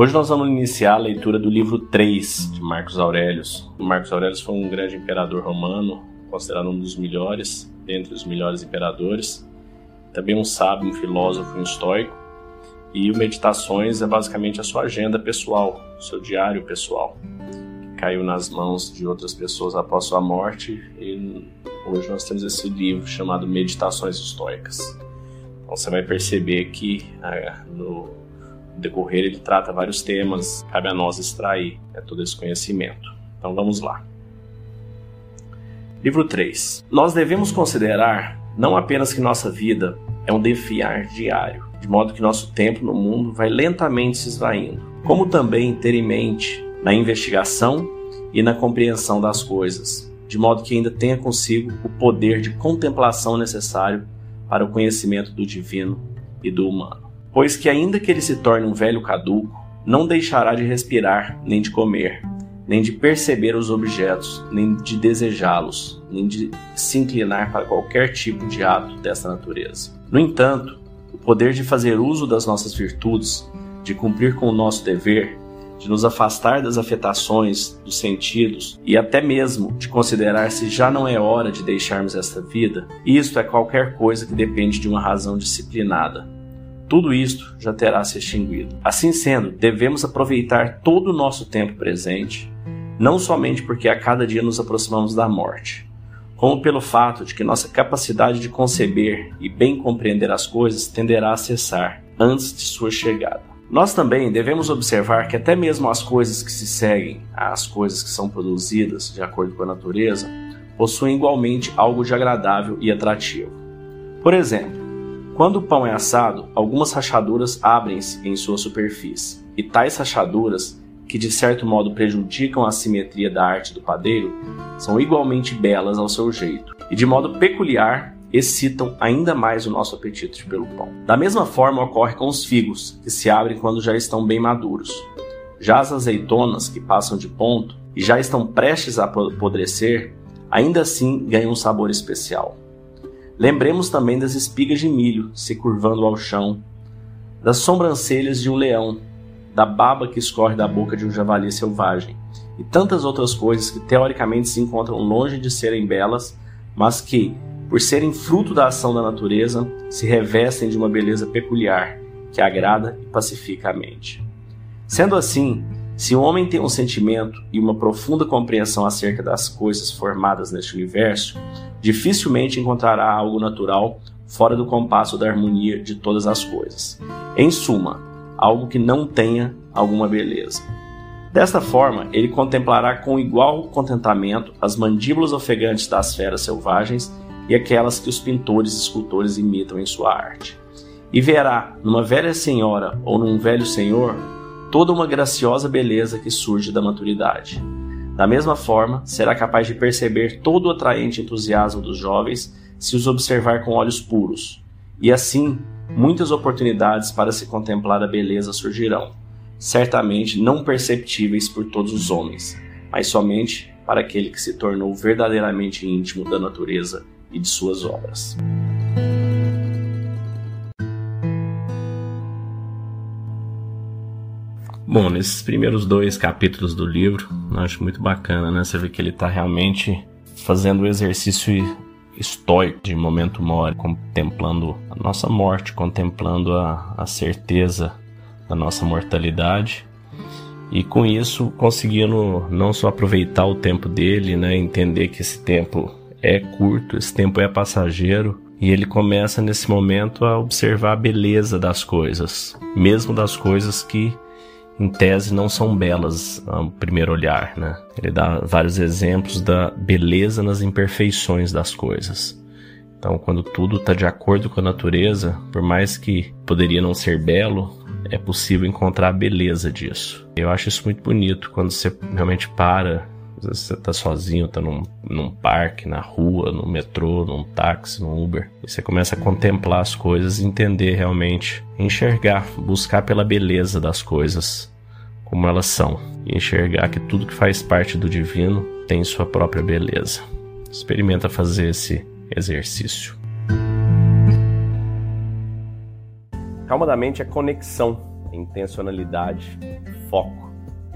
Hoje nós vamos iniciar a leitura do livro 3 de Marcos Aurelius. Marcos Aurelius foi um grande imperador romano, considerado um dos melhores, dentre os melhores imperadores. Também um sábio, um filósofo, um estoico. E o Meditações é basicamente a sua agenda pessoal, seu diário pessoal, que caiu nas mãos de outras pessoas após sua morte. E hoje nós temos esse livro chamado Meditações Estoicas. Então você vai perceber que ah, no decorrer ele trata vários temas, cabe a nós extrair né, todo esse conhecimento. Então vamos lá. Livro 3. Nós devemos considerar não apenas que nossa vida é um defiar diário, de modo que nosso tempo no mundo vai lentamente se esvaindo, como também ter em mente na investigação e na compreensão das coisas, de modo que ainda tenha consigo o poder de contemplação necessário para o conhecimento do divino e do humano pois que ainda que ele se torne um velho caduco, não deixará de respirar, nem de comer, nem de perceber os objetos, nem de desejá-los, nem de se inclinar para qualquer tipo de ato dessa natureza. No entanto, o poder de fazer uso das nossas virtudes, de cumprir com o nosso dever, de nos afastar das afetações dos sentidos e até mesmo de considerar se já não é hora de deixarmos esta vida, isto é qualquer coisa que depende de uma razão disciplinada, tudo isto já terá se extinguido. Assim sendo, devemos aproveitar todo o nosso tempo presente, não somente porque a cada dia nos aproximamos da morte, como pelo fato de que nossa capacidade de conceber e bem compreender as coisas tenderá a cessar antes de sua chegada. Nós também devemos observar que até mesmo as coisas que se seguem às coisas que são produzidas de acordo com a natureza possuem igualmente algo de agradável e atrativo. Por exemplo, quando o pão é assado, algumas rachaduras abrem-se em sua superfície, e tais rachaduras, que de certo modo prejudicam a simetria da arte do padeiro, são igualmente belas ao seu jeito, e de modo peculiar excitam ainda mais o nosso apetite pelo pão. Da mesma forma ocorre com os figos, que se abrem quando já estão bem maduros. Já as azeitonas, que passam de ponto e já estão prestes a apodrecer, ainda assim ganham um sabor especial. Lembremos também das espigas de milho se curvando ao chão, das sobrancelhas de um leão, da baba que escorre da boca de um javali selvagem, e tantas outras coisas que teoricamente se encontram longe de serem belas, mas que, por serem fruto da ação da natureza, se revestem de uma beleza peculiar que agrada e pacifica a mente. Sendo assim, se o homem tem um sentimento e uma profunda compreensão acerca das coisas formadas neste universo, dificilmente encontrará algo natural fora do compasso da harmonia de todas as coisas. Em suma, algo que não tenha alguma beleza. Desta forma, ele contemplará com igual contentamento as mandíbulas ofegantes das feras selvagens e aquelas que os pintores e escultores imitam em sua arte. E verá, numa velha senhora ou num velho senhor, toda uma graciosa beleza que surge da maturidade. Da mesma forma, será capaz de perceber todo o atraente entusiasmo dos jovens se os observar com olhos puros. E assim, muitas oportunidades para se contemplar a beleza surgirão, certamente não perceptíveis por todos os homens, mas somente para aquele que se tornou verdadeiramente íntimo da natureza e de suas obras. Bom, nesses primeiros dois capítulos do livro, eu acho muito bacana, né? Você vê que ele está realmente fazendo o exercício estoico de momento mori, contemplando a nossa morte, contemplando a, a certeza da nossa mortalidade e com isso conseguindo não só aproveitar o tempo dele, né, entender que esse tempo é curto, esse tempo é passageiro e ele começa nesse momento a observar a beleza das coisas, mesmo das coisas que em tese, não são belas ao primeiro olhar, né? Ele dá vários exemplos da beleza nas imperfeições das coisas. Então, quando tudo está de acordo com a natureza, por mais que poderia não ser belo, é possível encontrar a beleza disso. Eu acho isso muito bonito quando você realmente para, você está sozinho, está num, num parque, na rua, no metrô, num táxi, num Uber, e você começa a contemplar as coisas entender realmente, enxergar, buscar pela beleza das coisas como elas são e enxergar que tudo que faz parte do divino tem sua própria beleza. Experimenta fazer esse exercício. Calma da mente é conexão, é intencionalidade, foco